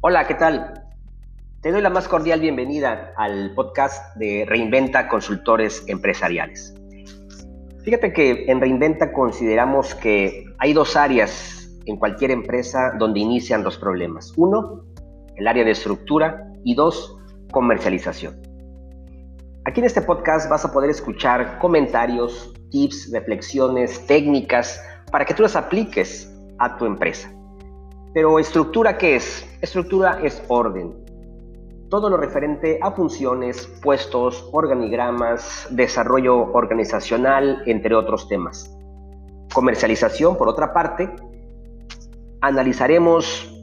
Hola, ¿qué tal? Te doy la más cordial bienvenida al podcast de Reinventa Consultores Empresariales. Fíjate que en Reinventa consideramos que hay dos áreas en cualquier empresa donde inician los problemas. Uno, el área de estructura y dos, comercialización. Aquí en este podcast vas a poder escuchar comentarios, tips, reflexiones, técnicas para que tú las apliques a tu empresa. Pero estructura, ¿qué es? Estructura es orden. Todo lo referente a funciones, puestos, organigramas, desarrollo organizacional, entre otros temas. Comercialización, por otra parte, analizaremos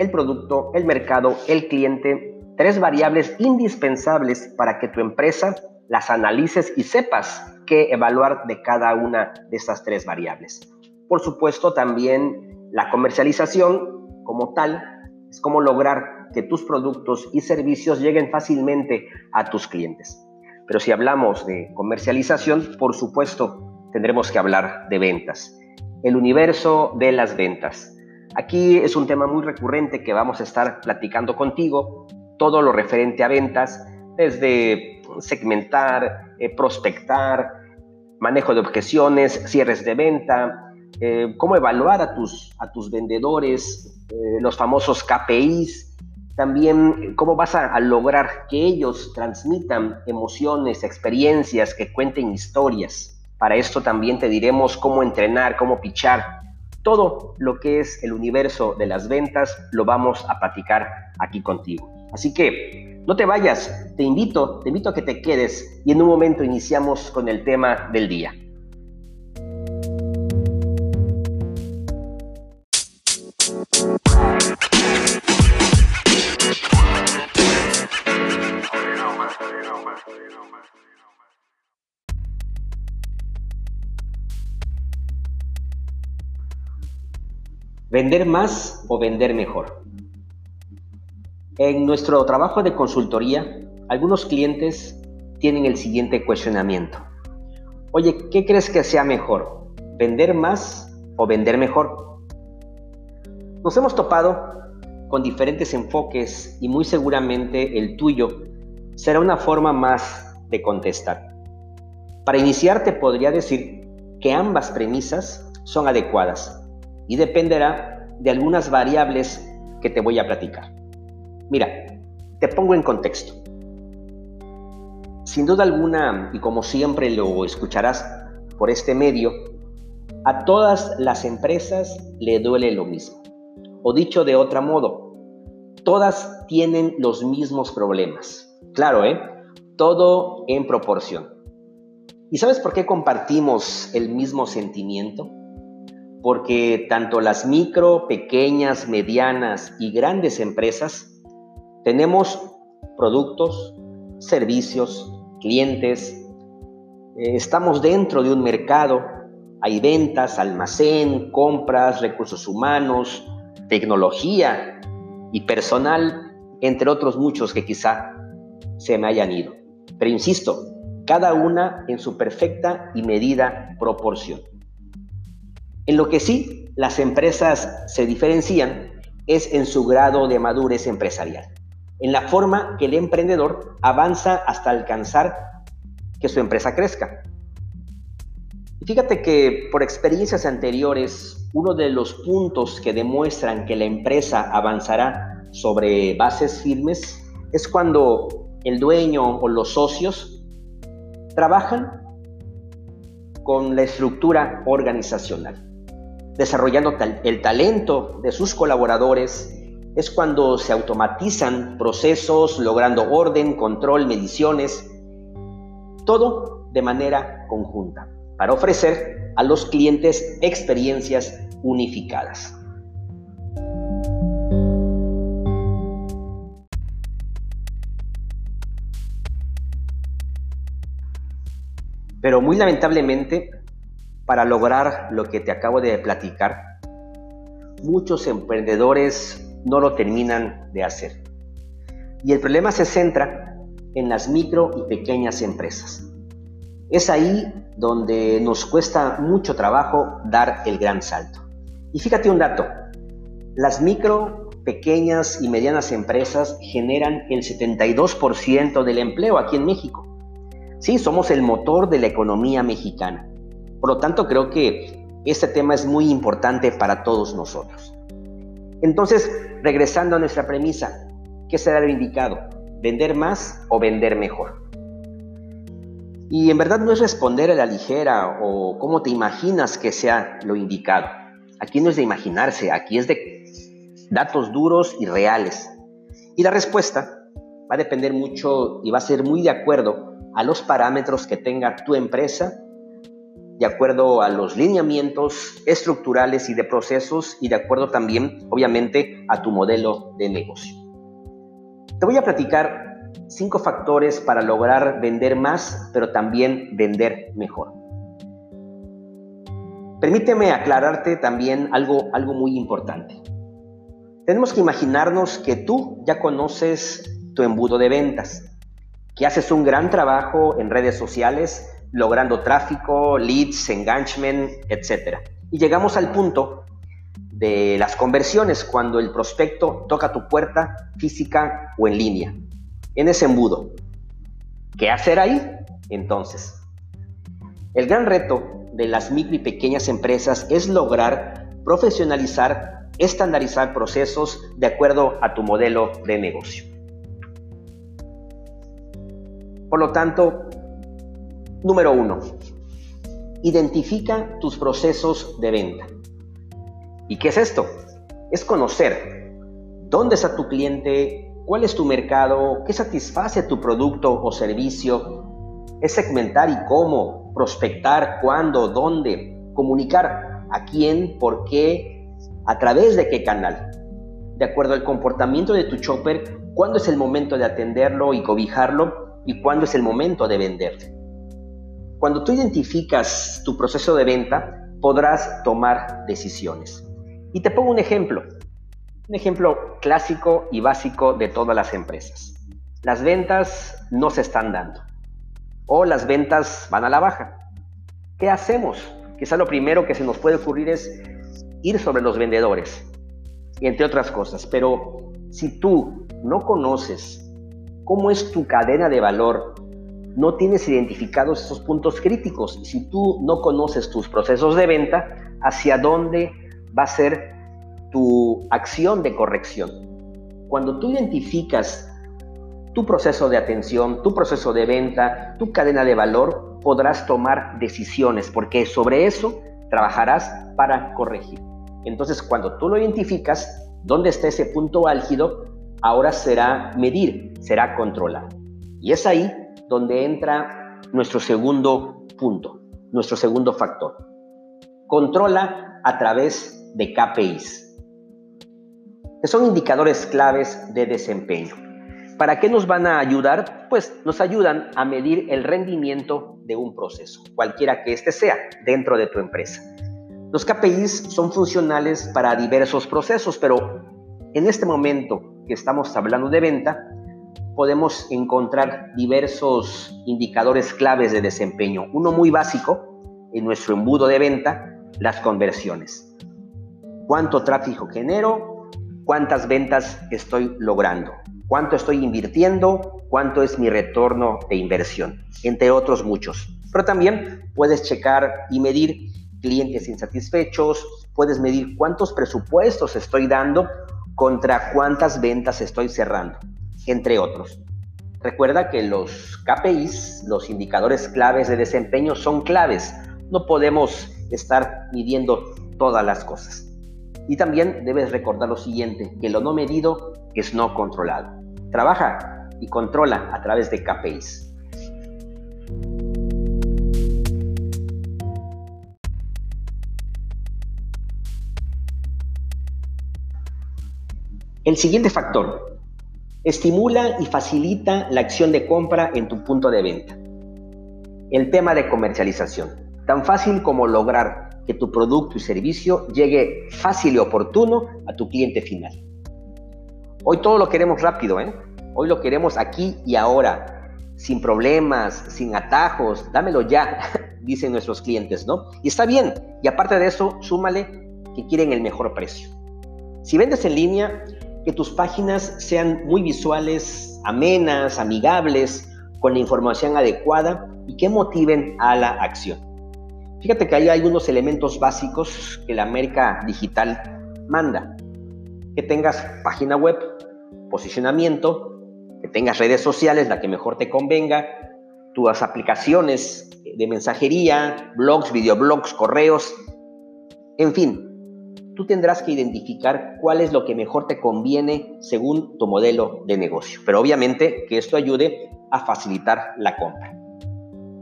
el producto, el mercado, el cliente, tres variables indispensables para que tu empresa las analices y sepas qué evaluar de cada una de estas tres variables. Por supuesto, también la comercialización como tal es como lograr que tus productos y servicios lleguen fácilmente a tus clientes. Pero si hablamos de comercialización, por supuesto, tendremos que hablar de ventas. El universo de las ventas. Aquí es un tema muy recurrente que vamos a estar platicando contigo, todo lo referente a ventas, desde segmentar, eh, prospectar, manejo de objeciones, cierres de venta, eh, cómo evaluar a tus, a tus vendedores, eh, los famosos KPIs, también cómo vas a, a, lograr que ellos transmitan emociones, experiencias, que cuenten historias. Para esto también te diremos cómo entrenar, cómo pichar. Todo lo que es el universo de las ventas lo vamos a platicar aquí contigo. Así que no te vayas, te invito, te invito a que te quedes y en un momento iniciamos con el tema del día. ¿Vender más o vender mejor? En nuestro trabajo de consultoría, algunos clientes tienen el siguiente cuestionamiento. Oye, ¿qué crees que sea mejor? ¿Vender más o vender mejor? Nos hemos topado con diferentes enfoques y muy seguramente el tuyo será una forma más de contestar. Para iniciar te podría decir que ambas premisas son adecuadas y dependerá de algunas variables que te voy a platicar. Mira, te pongo en contexto. Sin duda alguna, y como siempre lo escucharás por este medio, a todas las empresas le duele lo mismo. O dicho de otro modo, todas tienen los mismos problemas. Claro, ¿eh? Todo en proporción. ¿Y sabes por qué compartimos el mismo sentimiento? Porque tanto las micro, pequeñas, medianas y grandes empresas tenemos productos, servicios, clientes, eh, estamos dentro de un mercado, hay ventas, almacén, compras, recursos humanos, tecnología y personal, entre otros muchos que quizá se me hayan ido. Pero insisto, cada una en su perfecta y medida proporción. En lo que sí las empresas se diferencian es en su grado de madurez empresarial, en la forma que el emprendedor avanza hasta alcanzar que su empresa crezca. Y fíjate que por experiencias anteriores, uno de los puntos que demuestran que la empresa avanzará sobre bases firmes es cuando el dueño o los socios trabajan con la estructura organizacional desarrollando el talento de sus colaboradores, es cuando se automatizan procesos, logrando orden, control, mediciones, todo de manera conjunta, para ofrecer a los clientes experiencias unificadas. Pero muy lamentablemente, para lograr lo que te acabo de platicar, muchos emprendedores no lo terminan de hacer. Y el problema se centra en las micro y pequeñas empresas. Es ahí donde nos cuesta mucho trabajo dar el gran salto. Y fíjate un dato, las micro, pequeñas y medianas empresas generan el 72% del empleo aquí en México. Sí, somos el motor de la economía mexicana. Por lo tanto, creo que este tema es muy importante para todos nosotros. Entonces, regresando a nuestra premisa, ¿qué será lo indicado? ¿Vender más o vender mejor? Y en verdad no es responder a la ligera o cómo te imaginas que sea lo indicado. Aquí no es de imaginarse, aquí es de datos duros y reales. Y la respuesta va a depender mucho y va a ser muy de acuerdo a los parámetros que tenga tu empresa de acuerdo a los lineamientos estructurales y de procesos y de acuerdo también, obviamente, a tu modelo de negocio. Te voy a platicar cinco factores para lograr vender más, pero también vender mejor. Permíteme aclararte también algo, algo muy importante. Tenemos que imaginarnos que tú ya conoces tu embudo de ventas, que haces un gran trabajo en redes sociales logrando tráfico, leads, engagement, etc. Y llegamos al punto de las conversiones cuando el prospecto toca tu puerta física o en línea, en ese embudo. ¿Qué hacer ahí? Entonces, el gran reto de las micro y pequeñas empresas es lograr profesionalizar, estandarizar procesos de acuerdo a tu modelo de negocio. Por lo tanto, Número uno, identifica tus procesos de venta. ¿Y qué es esto? Es conocer dónde está tu cliente, cuál es tu mercado, qué satisface tu producto o servicio. Es segmentar y cómo, prospectar, cuándo, dónde, comunicar a quién, por qué, a través de qué canal. De acuerdo al comportamiento de tu chopper, cuándo es el momento de atenderlo y cobijarlo y cuándo es el momento de venderle. Cuando tú identificas tu proceso de venta, podrás tomar decisiones. Y te pongo un ejemplo, un ejemplo clásico y básico de todas las empresas. Las ventas no se están dando o las ventas van a la baja. ¿Qué hacemos? Quizá lo primero que se nos puede ocurrir es ir sobre los vendedores, entre otras cosas. Pero si tú no conoces cómo es tu cadena de valor no tienes identificados esos puntos críticos. Y si tú no conoces tus procesos de venta, hacia dónde va a ser tu acción de corrección. Cuando tú identificas tu proceso de atención, tu proceso de venta, tu cadena de valor, podrás tomar decisiones, porque sobre eso trabajarás para corregir. Entonces, cuando tú lo identificas, dónde está ese punto álgido, ahora será medir, será controlar. Y es ahí donde entra nuestro segundo punto, nuestro segundo factor. Controla a través de KPIs, que son indicadores claves de desempeño. ¿Para qué nos van a ayudar? Pues nos ayudan a medir el rendimiento de un proceso, cualquiera que éste sea, dentro de tu empresa. Los KPIs son funcionales para diversos procesos, pero en este momento que estamos hablando de venta, podemos encontrar diversos indicadores claves de desempeño. Uno muy básico en nuestro embudo de venta, las conversiones. ¿Cuánto tráfico genero? ¿Cuántas ventas estoy logrando? ¿Cuánto estoy invirtiendo? ¿Cuánto es mi retorno de inversión? Entre otros muchos. Pero también puedes checar y medir clientes insatisfechos, puedes medir cuántos presupuestos estoy dando contra cuántas ventas estoy cerrando entre otros. Recuerda que los KPIs, los indicadores claves de desempeño, son claves. No podemos estar midiendo todas las cosas. Y también debes recordar lo siguiente, que lo no medido es no controlado. Trabaja y controla a través de KPIs. El siguiente factor Estimula y facilita la acción de compra en tu punto de venta. El tema de comercialización. Tan fácil como lograr que tu producto y servicio llegue fácil y oportuno a tu cliente final. Hoy todo lo queremos rápido, ¿eh? Hoy lo queremos aquí y ahora, sin problemas, sin atajos, dámelo ya, dicen nuestros clientes, ¿no? Y está bien. Y aparte de eso, súmale que quieren el mejor precio. Si vendes en línea, que tus páginas sean muy visuales, amenas, amigables, con la información adecuada y que motiven a la acción. Fíjate que hay unos elementos básicos que la América Digital manda. Que tengas página web, posicionamiento, que tengas redes sociales, la que mejor te convenga, tus aplicaciones de mensajería, blogs, videoblogs, correos, en fin, tú tendrás que identificar cuál es lo que mejor te conviene según tu modelo de negocio. Pero obviamente que esto ayude a facilitar la compra.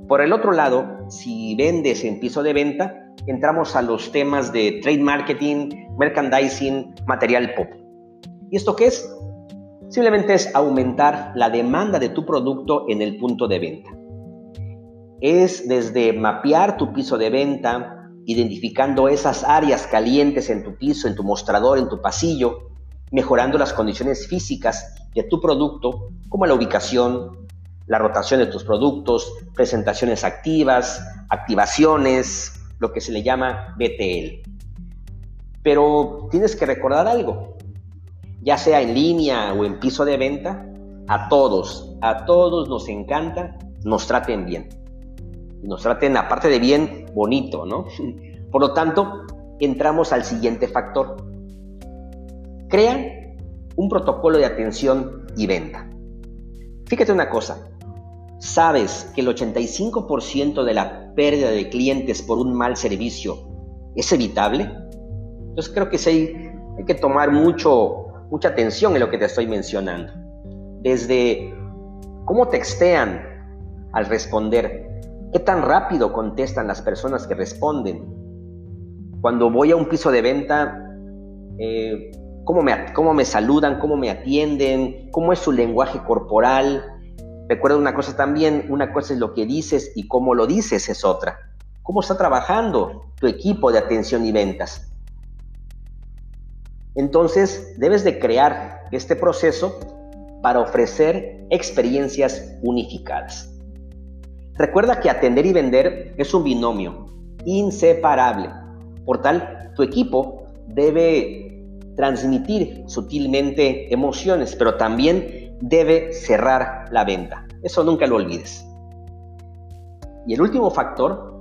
Por el otro lado, si vendes en piso de venta, entramos a los temas de trade marketing, merchandising, material pop. ¿Y esto qué es? Simplemente es aumentar la demanda de tu producto en el punto de venta. Es desde mapear tu piso de venta, identificando esas áreas calientes en tu piso, en tu mostrador, en tu pasillo, mejorando las condiciones físicas de tu producto, como la ubicación, la rotación de tus productos, presentaciones activas, activaciones, lo que se le llama BTL. Pero tienes que recordar algo, ya sea en línea o en piso de venta, a todos, a todos nos encanta nos traten bien nos traten, aparte de bien, bonito, ¿no? Por lo tanto, entramos al siguiente factor. Crean un protocolo de atención y venta. Fíjate una cosa, ¿sabes que el 85% de la pérdida de clientes por un mal servicio es evitable? Entonces creo que hay que tomar mucho, mucha atención en lo que te estoy mencionando. Desde cómo textean al responder, ¿Qué tan rápido contestan las personas que responden? Cuando voy a un piso de venta, eh, ¿cómo, me, ¿cómo me saludan? ¿Cómo me atienden? ¿Cómo es su lenguaje corporal? Recuerda una cosa también, una cosa es lo que dices y cómo lo dices es otra. ¿Cómo está trabajando tu equipo de atención y ventas? Entonces, debes de crear este proceso para ofrecer experiencias unificadas. Recuerda que atender y vender es un binomio inseparable. Por tal, tu equipo debe transmitir sutilmente emociones, pero también debe cerrar la venta. Eso nunca lo olvides. Y el último factor,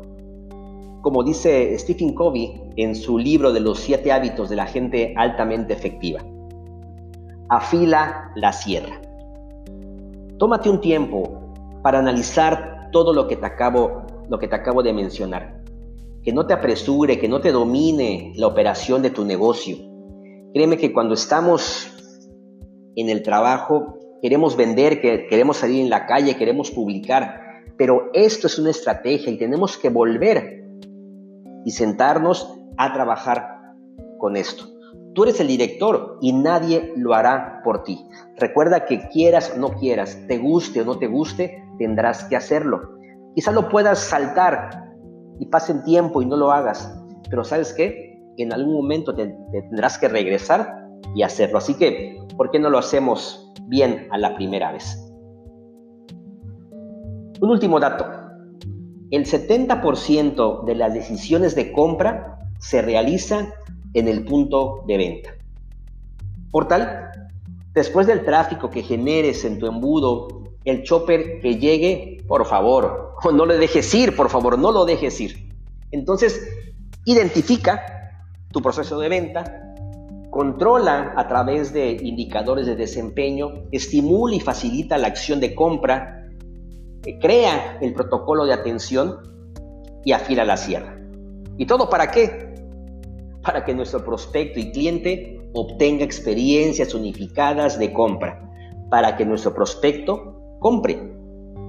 como dice Stephen Covey en su libro de los siete hábitos de la gente altamente efectiva, afila la sierra. Tómate un tiempo para analizar todo lo que te acabo, lo que te acabo de mencionar. Que no te apresure, que no te domine la operación de tu negocio. Créeme que cuando estamos en el trabajo, queremos vender, que queremos salir en la calle, queremos publicar, pero esto es una estrategia y tenemos que volver y sentarnos a trabajar con esto. Tú eres el director y nadie lo hará por ti. Recuerda que quieras o no quieras, te guste o no te guste, tendrás que hacerlo. Quizá lo puedas saltar y pasen tiempo y no lo hagas, pero ¿sabes qué? En algún momento te, tendrás que regresar y hacerlo. Así que, ¿por qué no lo hacemos bien a la primera vez? Un último dato. El 70% de las decisiones de compra se realizan en el punto de venta. Por tal, después del tráfico que generes en tu embudo el chopper que llegue, por favor, no le dejes ir, por favor, no lo dejes ir. Entonces, identifica tu proceso de venta, controla a través de indicadores de desempeño, estimula y facilita la acción de compra, eh, crea el protocolo de atención y afila la sierra. ¿Y todo para qué? Para que nuestro prospecto y cliente obtenga experiencias unificadas de compra, para que nuestro prospecto compre,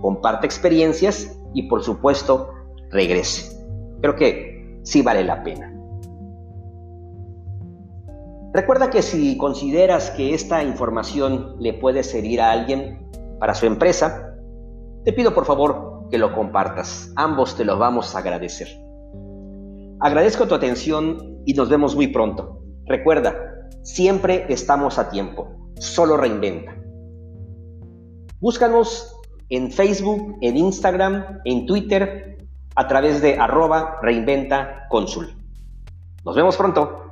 comparte experiencias y por supuesto regrese. Creo que sí vale la pena. Recuerda que si consideras que esta información le puede servir a alguien para su empresa, te pido por favor que lo compartas. Ambos te lo vamos a agradecer. Agradezco tu atención y nos vemos muy pronto. Recuerda, siempre estamos a tiempo. Solo reinventa. Búscanos en Facebook, en Instagram, en Twitter, a través de arroba reinventa Nos vemos pronto.